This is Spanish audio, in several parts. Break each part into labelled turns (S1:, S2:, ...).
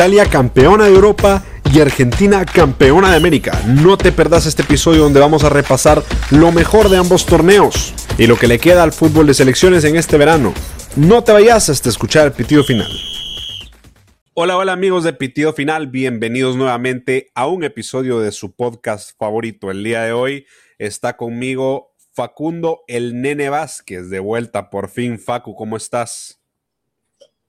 S1: Italia campeona de Europa y Argentina campeona de América. No te perdas este episodio donde vamos a repasar lo mejor de ambos torneos y lo que le queda al fútbol de selecciones en este verano. No te vayas hasta escuchar el pitido final. Hola, hola amigos de Pitido Final, bienvenidos nuevamente a un episodio de su podcast favorito. El día de hoy está conmigo Facundo el Nene Vázquez, de vuelta por fin. Facu, ¿cómo estás?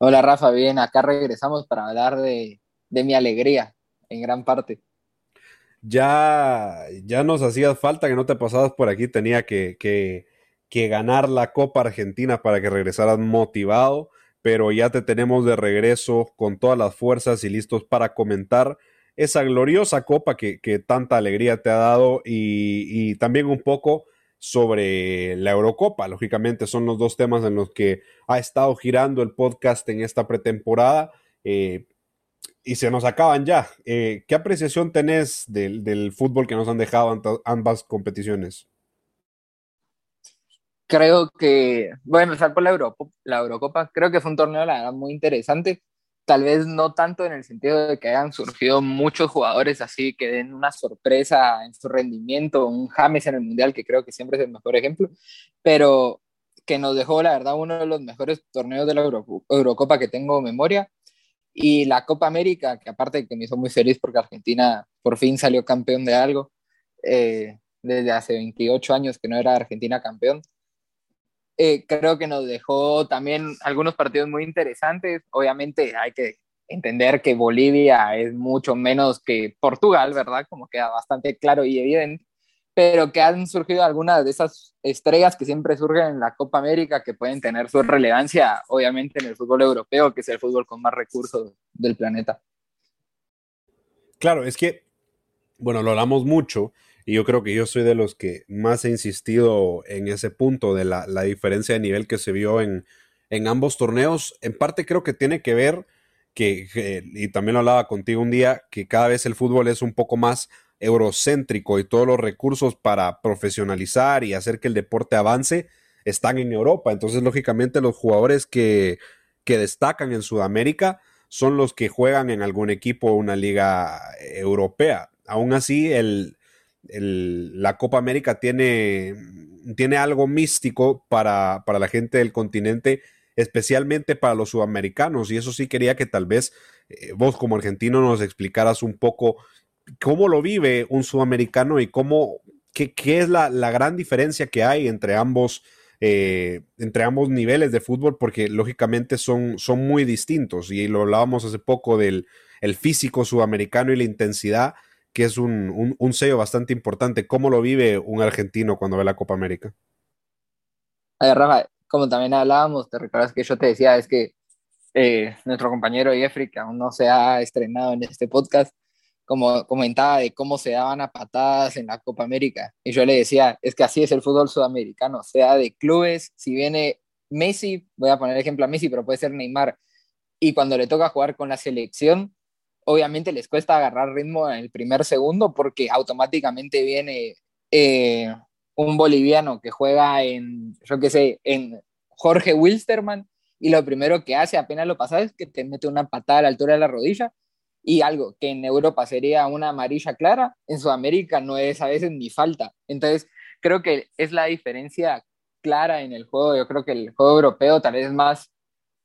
S2: Hola Rafa, bien, acá regresamos para hablar de, mi alegría en gran parte.
S1: Ya, ya nos hacía falta que no te pasabas por aquí, tenía que, que, que ganar la Copa Argentina para que regresaras motivado, pero ya te tenemos de regreso con todas las fuerzas y listos para comentar esa gloriosa Copa que, que tanta alegría te ha dado y, y también un poco sobre la Eurocopa. Lógicamente son los dos temas en los que ha estado girando el podcast en esta pretemporada eh, y se nos acaban ya. Eh, ¿Qué apreciación tenés del, fútbol que nos han dejado ambas competiciones?
S2: Creo que voy a empezar por la, Eurocopa. la Eurocopa. Creo que fue un torneo, muy interesante tal vez no tanto en el sentido de que hayan surgido muchos jugadores así que den una sorpresa en su rendimiento, un James en el Mundial, que creo que siempre es el mejor ejemplo, pero que nos dejó, la verdad, uno de los mejores torneos de la Eurocopa que tengo memoria. Y la Copa América, que aparte que me hizo muy feliz porque Argentina por fin salió campeón de algo, eh, desde hace 28 años que no era Argentina campeón. Eh, creo que nos dejó también algunos partidos muy interesantes. Obviamente hay que entender que Bolivia es mucho menos que Portugal, ¿verdad? Como queda bastante claro y evidente, pero que han surgido algunas de esas estrellas que siempre surgen en la Copa América, que pueden tener su relevancia, obviamente, en el fútbol europeo, que es el fútbol con más recursos del planeta.
S1: Claro, es que, bueno, lo hablamos mucho, y yo creo que yo soy de los que más he insistido en ese punto de la, diferencia de nivel que se vio en, en, ambos torneos. En parte creo que tiene que ver que, y también lo hablaba contigo un día, que cada vez el fútbol es un poco más eurocéntrico y todos los recursos para profesionalizar y hacer que el deporte avance están en Europa. Entonces, lógicamente, los jugadores que, que destacan en Sudamérica son los que juegan en algún equipo o una liga europea. Aún así, el, la Copa América tiene, tiene algo místico para, la gente del continente, especialmente para los sudamericanos. Y eso sí quería que tal vez eh, vos como argentino nos explicaras un poco cómo lo vive un sudamericano y cómo, qué, es la, gran diferencia que hay entre ambos. Eh, entre ambos niveles de fútbol porque lógicamente son, son muy distintos y lo hablábamos hace poco del el físico sudamericano y la intensidad que es un, sello bastante importante. ¿Cómo lo vive un argentino cuando ve la Copa América?
S2: A Rafa, como también hablábamos, te recuerdas que yo te decía, es que eh, nuestro compañero Jeffrey, que aún no se ha estrenado en este podcast, como comentaba de cómo se daban a patadas en la Copa América. Y yo le decía, es que así es el fútbol sudamericano, sea de clubes, si viene Messi, voy a poner ejemplo a Messi, pero puede ser Neymar, y cuando le toca jugar con la selección, obviamente les cuesta agarrar ritmo en el primer segundo porque automáticamente viene eh, un boliviano que juega en, yo qué sé, en Jorge Wilstermann y lo primero que hace apenas lo pasa es que te mete una patada a la altura de la rodilla y algo que en Europa sería una amarilla clara, en Sudamérica no es a veces ni falta. Entonces, creo que es la diferencia clara en el juego. Yo creo que el juego europeo tal vez es más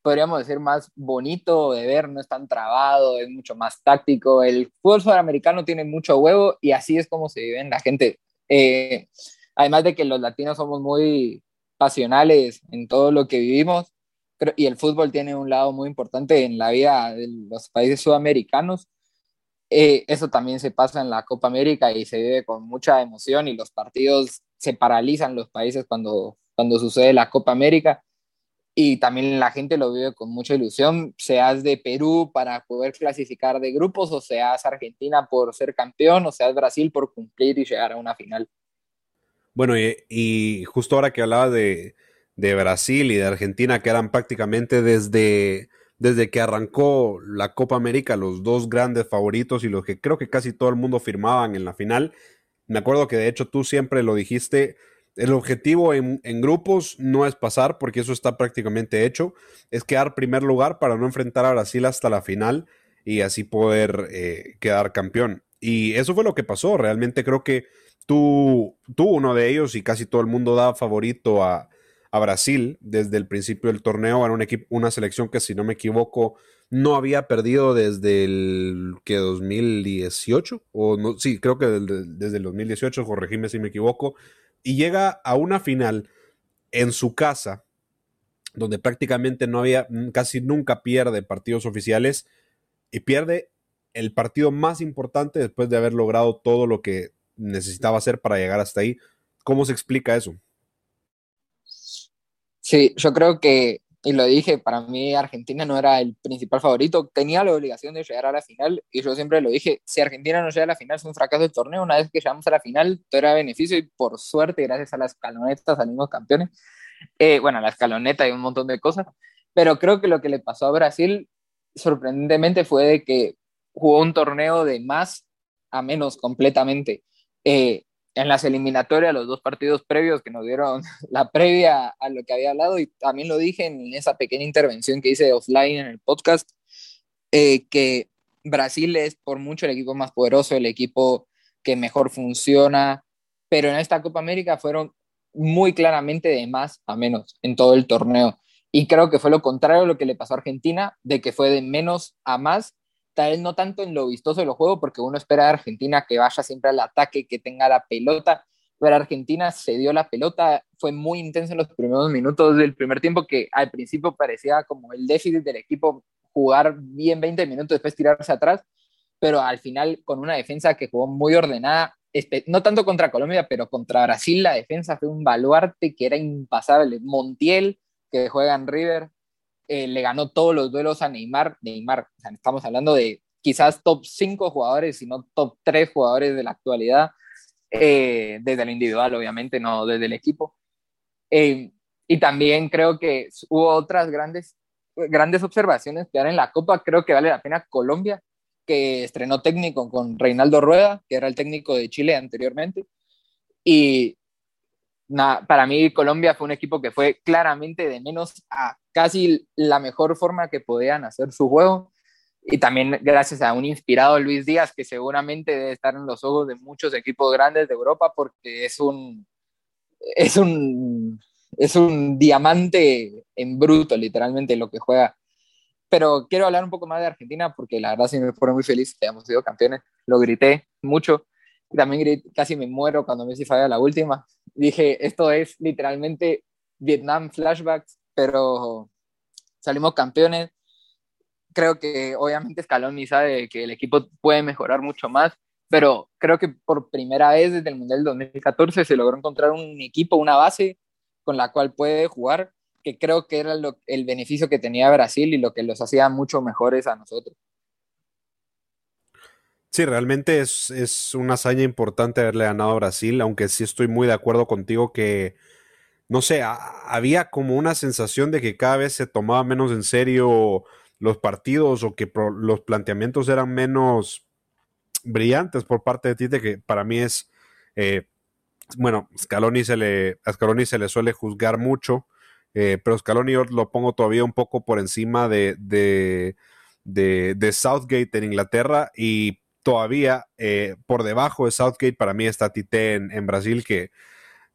S2: podríamos decir, más bonito de ver, no es tan trabado, es mucho más táctico. El fútbol sudamericano tiene mucho huevo y así es como se vive en la gente. Eh, además de que los latinos somos muy pasionales en todo lo que vivimos y el fútbol tiene un lado muy importante en la vida de los países sudamericanos. Eh, eso también se pasa en la Copa América y se vive con mucha emoción y los partidos se paralizan los países cuando, cuando sucede la Copa América y también la gente lo vive con mucha ilusión, seas de Perú para poder clasificar de grupos, o seas Argentina por ser campeón, o seas Brasil por cumplir y llegar a una final.
S1: Bueno, y, justo ahora que hablaba de, Brasil y de Argentina, que eran prácticamente desde, desde que arrancó la Copa América los dos grandes favoritos y los que creo que casi todo el mundo firmaban en la final. Me acuerdo que de hecho tú siempre lo dijiste, el objetivo en, grupos no es pasar, porque eso está prácticamente hecho, es quedar primer lugar para no enfrentar a Brasil hasta la final. y así poder eh, quedar campeón. Y eso fue lo que pasó. Realmente creo que tú, tú uno de ellos y casi todo el mundo da favorito a, Brasil desde el principio del torneo. Era un equipo, una selección que, si no me equivoco, no había perdido desde el que 2018 o no, sí, creo que desde el 2018, corregime si me equivoco, y llega a una final en su casa donde prácticamente no había casi nunca pierde partidos oficiales y pierde el partido más importante después de haber logrado todo lo que necesitaba hacer para llegar hasta ahí. ¿Cómo se explica eso?
S2: Sí, yo creo que, y lo dije, para mí Argentina no era el principal favorito, tenía la obligación de llegar a la final, y yo siempre lo dije, si Argentina no llega a la final es un fracaso del torneo, una vez que llegamos a la final, todo era beneficio, y por suerte, gracias a las escaloneta, salimos campeones. Eh, bueno, la escaloneta y un montón de cosas, pero creo que lo que le pasó a Brasil, sorprendentemente, fue de que jugó un torneo de más a menos completamente. Eh, en las eliminatorias, los dos partidos previos que nos dieron la previa a lo que había hablado, y también lo dije en esa pequeña intervención que hice offline en el podcast, eh, que Brasil es por mucho el equipo más poderoso, el equipo que mejor funciona, pero en esta Copa América fueron muy claramente de más a menos en todo el torneo. Y creo que fue lo contrario a lo que le pasó a Argentina, de que fue de menos a más tal vez no tanto en lo vistoso de los juegos, porque uno espera de Argentina que vaya siempre al ataque, que tenga la pelota, pero Argentina se dio la pelota, fue muy intenso en los primeros minutos del primer tiempo, que al principio parecía como el déficit del equipo jugar bien 20 minutos, después tirarse atrás, pero al final con una defensa que jugó muy ordenada, no tanto contra Colombia, pero contra Brasil la defensa fue un baluarte que era impasable. Montiel, que juega en River, eh, le ganó todos los duelos a Neymar. Neymar, estamos hablando de quizás top 5 jugadores, si no top 3 jugadores de la actualidad, eh, desde el individual, obviamente, no desde el equipo. Eh, y también creo que hubo otras grandes, grandes observaciones que dan en la Copa. Creo que vale la pena Colombia, que estrenó técnico con Reinaldo Rueda, que era el técnico de Chile anteriormente. Y para mí Colombia fue un equipo que fue claramente de menos a casi la mejor forma que podían hacer su juego. Y también gracias a un inspirado Luis Díaz, que seguramente debe estar en los ojos de muchos equipos grandes de Europa, porque es un, es un, es un diamante en bruto, literalmente, lo que juega. Pero quiero hablar un poco más de Argentina, porque la verdad sí me pone muy feliz que hayamos sido campeones. Lo grité mucho. También casi me muero cuando Messi falla la última. Dije, esto es literalmente Vietnam flashbacks, pero salimos campeones. Creo que obviamente Scaloni sabe que el equipo puede mejorar mucho más, pero creo que por primera vez desde el Mundial 2014 se logró encontrar un equipo, una base con la cual puede jugar, que creo que era el beneficio que tenía Brasil y lo que los hacía mucho mejores a nosotros.
S1: Sí, realmente es, es, una hazaña importante haberle ganado a Brasil, aunque sí estoy muy de acuerdo contigo que, no sé, había como una sensación de que cada vez se tomaba menos en serio los partidos o que los planteamientos eran menos brillantes por parte de Tite, que para mí es, eh, bueno, Scaloni se le, a Scaloni se le suele juzgar mucho, eh, pero Scaloni yo lo pongo todavía un poco por encima de, de, de Southgate en Inglaterra y todavía eh, por debajo de Southgate, para mí está Tite en, Brasil, que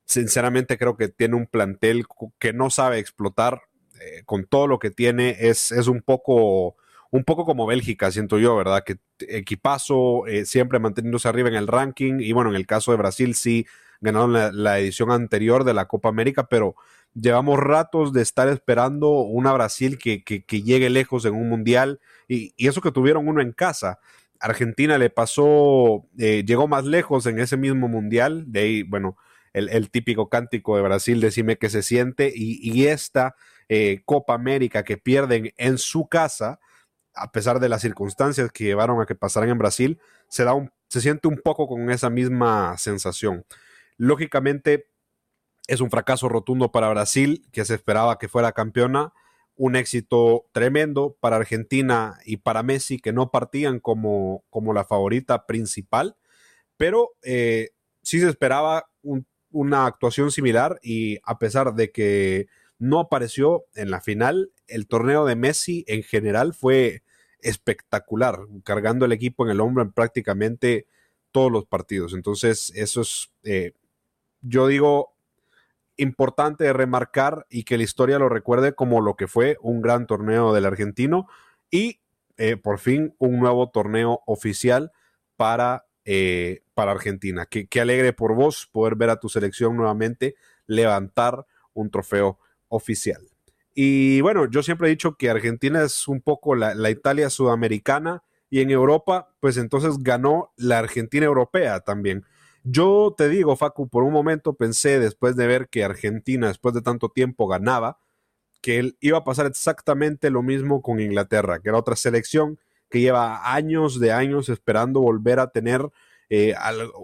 S1: sinceramente creo que tiene un plantel que no sabe explotar eh, con todo lo que tiene. Es, es un poco un poco como Bélgica, siento yo, ¿verdad? Que equipazo, eh, siempre manteniéndose arriba en el ranking. Y bueno, en el caso de Brasil sí ganaron la, edición anterior de la Copa América, pero llevamos ratos de estar esperando una Brasil que, llegue lejos en un mundial. Y, y, eso que tuvieron uno en casa. Argentina le pasó, eh, llegó más lejos en ese mismo mundial, de ahí, bueno, el, típico cántico de Brasil, decime que se siente, y, esta eh, Copa América que pierden en su casa, a pesar de las circunstancias que llevaron a que pasaran en Brasil, se, da un, se siente un poco con esa misma sensación. Lógicamente, es un fracaso rotundo para Brasil, que se esperaba que fuera campeona, un éxito tremendo para Argentina y para Messi, que no partían como, como la favorita principal, pero eh, sí se esperaba una actuación similar y a pesar de que no apareció en la final, el torneo de Messi en general fue espectacular, cargando el equipo en el hombro en prácticamente todos los partidos. Entonces, eso es, eh, yo digo, importante remarcar y que la historia lo recuerde como lo que fue un gran torneo del argentino y eh, por fin un nuevo torneo oficial para, eh, para Argentina. Qué, alegre por vos poder ver a tu selección nuevamente levantar un trofeo oficial. Y bueno, yo siempre he dicho que Argentina es un poco la, la Italia sudamericana y en Europa, pues entonces ganó la Argentina europea también. Yo te digo, Facu, por un momento pensé, después de ver que Argentina, después de tanto tiempo, ganaba, que él iba a pasar exactamente lo mismo con Inglaterra, que era otra selección que lleva años de años esperando volver a tener eh,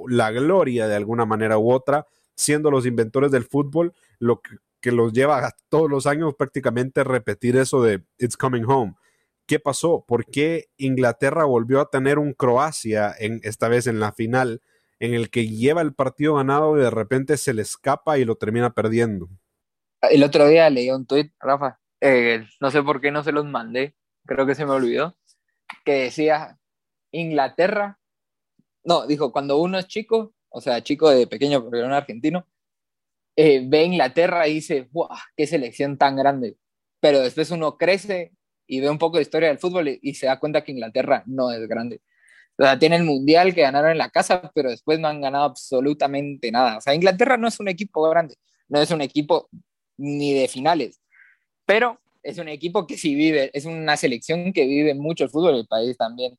S1: la gloria de alguna manera u otra, siendo los inventores del fútbol, lo que, los lleva todos los años prácticamente repetir eso de It's Coming Home. ¿Qué pasó? ¿Por qué Inglaterra volvió a tener un Croacia en, esta vez en la final? en el que lleva el partido ganado y de repente se le escapa y lo termina perdiendo.
S2: El otro día leí un tuit, Rafa, eh, no sé por qué no se los mandé, creo que se me olvidó, que decía Inglaterra, no, dijo, cuando uno es chico, o sea, chico de pequeño porque era un argentino, eh, ve Inglaterra y dice, ¡guau! ¡Qué selección tan grande! Pero después uno crece y ve un poco de historia del fútbol y se da cuenta que Inglaterra no es grande. O sea, tienen el mundial que ganaron en la casa, pero después no han ganado absolutamente nada. O sea, Inglaterra no es un equipo grande, no es un equipo ni de finales, pero es un equipo que sí vive, es una selección que vive mucho el fútbol del país también.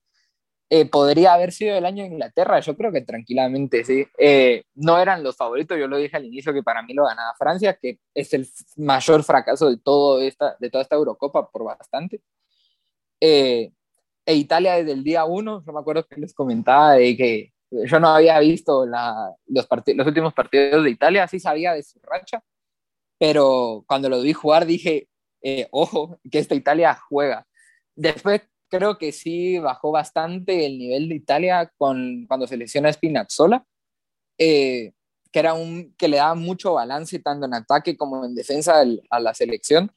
S2: Eh, podría haber sido el año de Inglaterra, yo creo que tranquilamente sí. Eh, no eran los favoritos, yo lo dije al inicio que para mí lo ganaba Francia, que es el mayor fracaso de, todo esta, de toda esta Eurocopa por bastante. Eh, e Italia desde el día uno, yo me acuerdo que les comentaba de que yo no había visto la, los, los últimos partidos de Italia, sí sabía de su racha, pero cuando lo vi jugar dije, eh, ojo, que esta Italia juega. Después creo que sí bajó bastante el nivel de Italia con, cuando se lesiona Spinazzola, eh, que, era un, que le daba mucho balance tanto en ataque como en defensa a la selección,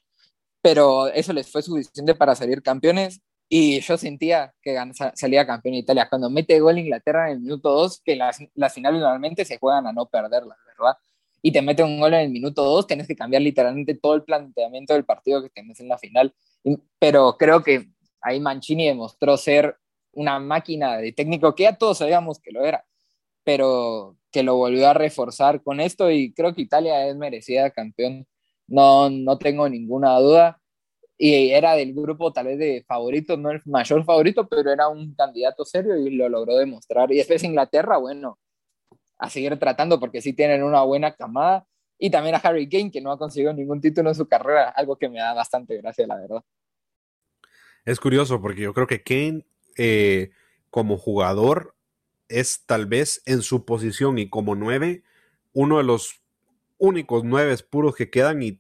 S2: pero eso les fue suficiente para salir campeones y yo sentía que salía campeón Italia. Cuando mete gol Inglaterra en el minuto 2, que las, las finales normalmente se juegan a no perderlas, ¿verdad? Y te mete un gol en el minuto 2, tienes que cambiar literalmente todo el planteamiento del partido que tienes en la final. Pero creo que ahí Mancini demostró ser una máquina de técnico que ya todos sabíamos que lo era, pero que lo volvió a reforzar con esto y creo que Italia es merecida campeón. No, no tengo ninguna duda y era del grupo tal vez de favoritos, no el mayor favorito, pero era un candidato serio y lo logró demostrar. Y después Inglaterra, bueno, a seguir tratando porque sí tienen una buena camada. Y también a Harry Kane, que no ha conseguido ningún título en su carrera, algo que me da bastante gracia, la verdad.
S1: Es curioso porque yo creo que Kane eh, como jugador es tal vez en su posición y como nueve, uno de los únicos nueve puros que quedan y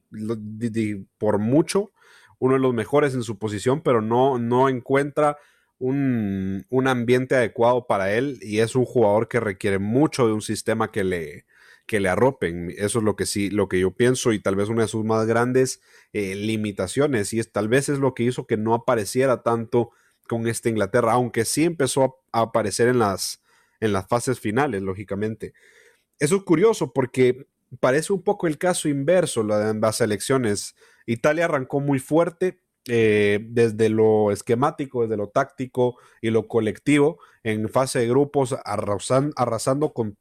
S1: por mucho uno de los mejores en su posición, pero no, no encuentra un, ambiente adecuado para él y es un jugador que requiere mucho de un sistema que le, que le arropen. Eso es lo que sí, lo que yo pienso y tal vez una de sus más grandes eh, limitaciones y es, tal vez es lo que hizo que no apareciera tanto con esta Inglaterra, aunque sí empezó a, aparecer en las, en las fases finales, lógicamente. Eso es curioso porque parece un poco el caso inverso la de ambas selecciones. Italia arrancó muy fuerte eh, desde lo esquemático, desde lo táctico y lo colectivo en fase de grupos, arrasando con,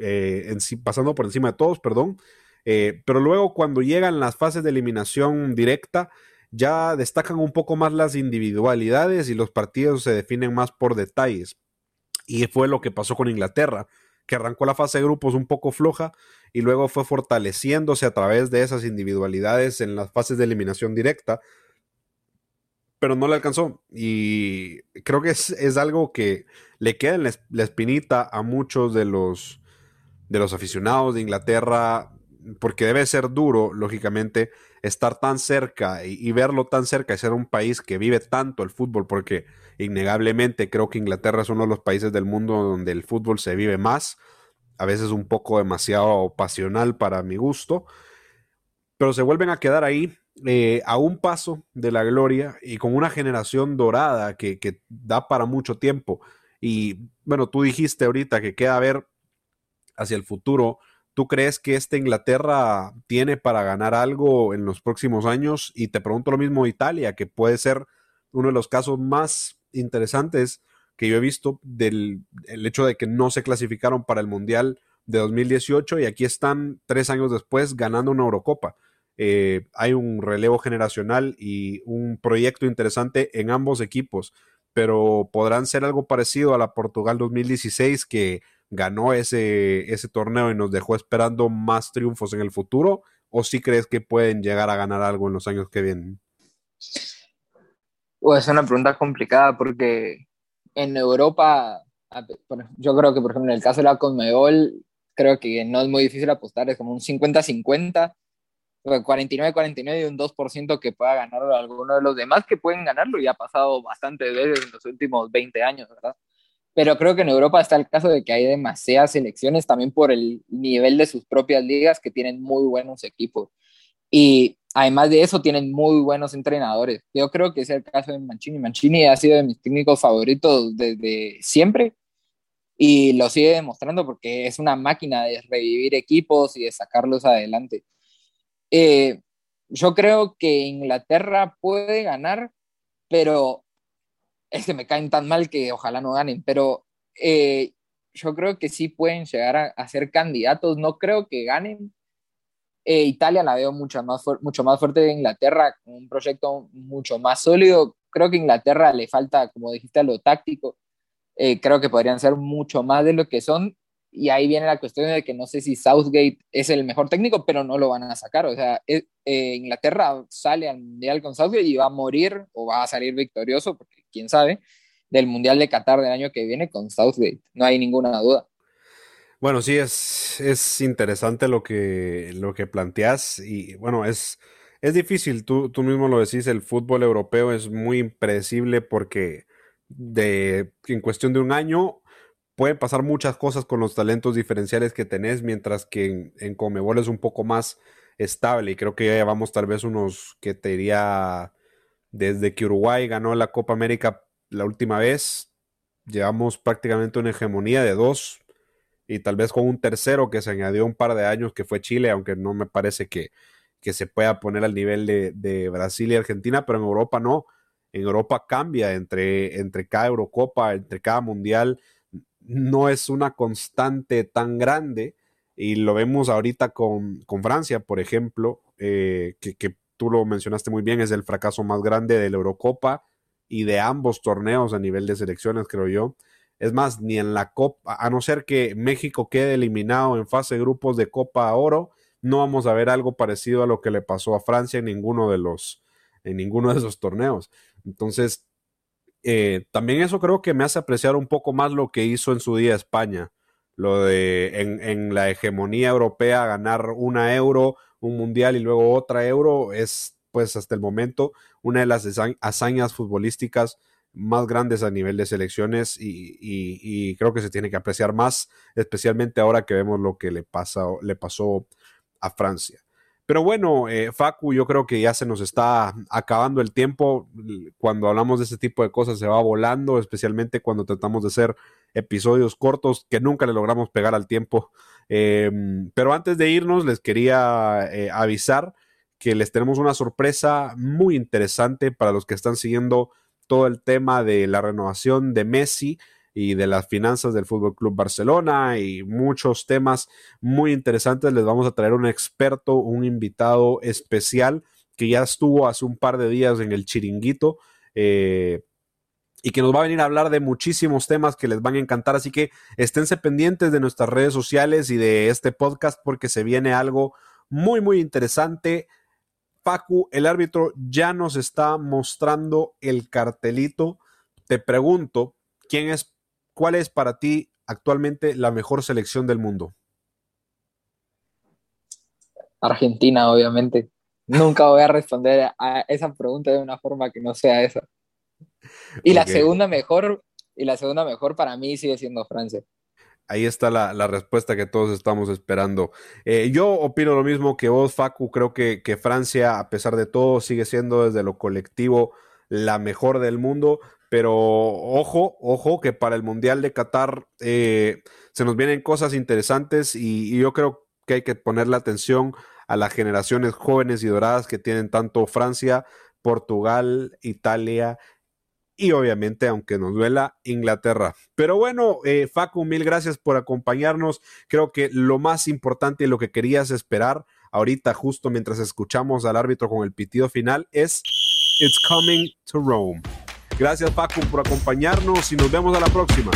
S1: eh, pasando por encima de todos, perdón. Eh, pero luego cuando llegan las fases de eliminación directa, ya destacan un poco más las individualidades y los partidos se definen más por detalles. Y fue lo que pasó con Inglaterra que arrancó la fase de grupos un poco floja y luego fue fortaleciéndose a través de esas individualidades en las fases de eliminación directa, pero no le alcanzó. Y creo que es, algo que le queda en la, espinita a muchos de los, de los aficionados de Inglaterra, porque debe ser duro, lógicamente, estar tan cerca y, verlo tan cerca y ser un país que vive tanto el fútbol, porque innegablemente creo que Inglaterra es uno de los países del mundo donde el fútbol se vive más, a veces un poco demasiado pasional para mi gusto, pero se vuelven a quedar ahí eh, a un paso de la gloria y con una generación dorada que, que, da para mucho tiempo. Y bueno, tú dijiste ahorita que queda ver hacia el futuro. ¿Tú crees que esta Inglaterra tiene para ganar algo en los próximos años? Y te pregunto lo mismo Italia, que puede ser uno de los casos más interesantes que yo he visto del el hecho de que no se clasificaron para el Mundial de 2018 y aquí están tres años después ganando una Eurocopa. Eh, hay un relevo generacional y un proyecto interesante en ambos equipos, pero podrán ser algo parecido a la Portugal 2016 que ganó ese, ese torneo y nos dejó esperando más triunfos en el futuro, o si crees que pueden llegar a ganar algo en los años que vienen?
S2: Es una pregunta complicada porque en Europa, yo creo que por ejemplo en el caso de la Conmebol, creo que no es muy difícil apostar, es como un 50-50, 49-49 y un 2% que pueda ganar alguno de los demás que pueden ganarlo y ha pasado bastante veces en los últimos 20 años, ¿verdad? Pero creo que en Europa está el caso de que hay demasiadas selecciones también por el nivel de sus propias ligas que tienen muy buenos equipos. Y además de eso tienen muy buenos entrenadores. Yo creo que es el caso de Mancini. Mancini ha sido de mis técnicos favoritos desde siempre y lo sigue demostrando porque es una máquina de revivir equipos y de sacarlos adelante. Eh, yo creo que Inglaterra puede ganar, pero es que me caen tan mal que ojalá no ganen, pero eh, yo creo que sí pueden llegar a, ser candidatos, no creo que ganen. Eh, Italia la veo mucho más, mucho más fuerte de Inglaterra, un proyecto mucho más sólido. Creo que Inglaterra le falta, como dijiste, a lo táctico. creo que podrían ser mucho más de lo que son y ahí viene la cuestión de que no sé si Southgate es el mejor técnico, pero no lo van a sacar. O sea, eh, Inglaterra sale al Mundial con Southgate y va a morir o va a salir victorioso, porque quién sabe, del Mundial de Qatar del año que viene con Southgate. No hay ninguna duda.
S1: Bueno, sí, es, es interesante lo que, lo que planteas y bueno, es, es difícil, tú, tú mismo lo decís, el fútbol europeo es muy impredecible porque de, en cuestión de un año pueden pasar muchas cosas con los talentos diferenciales que tenés, mientras que en, en Comebol es un poco más estable. Y creo que ya llevamos tal vez unos, que te diría, desde que Uruguay ganó la Copa América la última vez, llevamos prácticamente una hegemonía de dos y tal vez con un tercero que se añadió un par de años que fue Chile, aunque no me parece que, que se pueda poner al nivel de, de, Brasil y Argentina, pero en Europa no. En Europa cambia entre, entre cada Eurocopa, entre cada Mundial no es una constante tan grande y lo vemos ahorita con, Francia, por ejemplo, eh, que, tú lo mencionaste muy bien, es el fracaso más grande de la Eurocopa y de ambos torneos a nivel de selecciones, creo yo. Es más, ni en la Copa, a no ser que México quede eliminado en fase de grupos de Copa Oro, no vamos a ver algo parecido a lo que le pasó a Francia en ninguno de los, en ninguno de esos torneos. Entonces, eh, también eso creo que me hace apreciar un poco más lo que hizo en su día España, lo de en, la hegemonía europea ganar una euro, un mundial y luego otra euro es pues hasta el momento una de las hazañas futbolísticas más grandes a nivel de selecciones y, creo que se tiene que apreciar más, especialmente ahora que vemos lo que le, pasa, le pasó a Francia. Pero bueno, eh, Facu, yo creo que ya se nos está acabando el tiempo. Cuando hablamos de este tipo de cosas se va volando, especialmente cuando tratamos de hacer episodios cortos que nunca le logramos pegar al tiempo. Em, pero antes de irnos, les quería eh, avisar que les tenemos una sorpresa muy interesante para los que están siguiendo todo el tema de la renovación de Messi y de las finanzas del Fútbol Club Barcelona y muchos temas muy interesantes. Les vamos a traer un experto, un invitado especial que ya estuvo hace un par de días en el Chiringuito. Eh, y que nos va a venir a hablar de muchísimos temas que les van a encantar. Así que esténse pendientes de nuestras redes sociales y de este podcast porque se viene algo muy, muy interesante. Facu, el árbitro ya nos está mostrando el cartelito. Te pregunto, ¿quién es ¿cuál es para ti actualmente la mejor selección del mundo?
S2: Argentina, obviamente. Nunca voy a responder a esa pregunta de una forma que no sea esa. Y la segunda mejor, y la segunda mejor para mí sigue siendo Francia.
S1: ahí está la, respuesta que todos estamos esperando. Eh, yo opino lo mismo que vos, Facu. Creo que, que, Francia, a pesar de todo, sigue siendo desde lo colectivo la mejor del mundo. Pero ojo, ojo, que para el Mundial de Qatar eh, se nos vienen cosas interesantes y, yo creo que hay que ponerle atención a las generaciones jóvenes y doradas que tienen tanto Francia, Portugal, Italia y obviamente, aunque nos duela, Inglaterra. Pero bueno, eh, Facu, mil gracias por acompañarnos. Creo que lo más importante y lo que querías esperar ahorita, justo mientras escuchamos al árbitro con el pitido final, es It's Coming to Rome. Gracias, Facu, por acompañarnos y nos vemos a la próxima.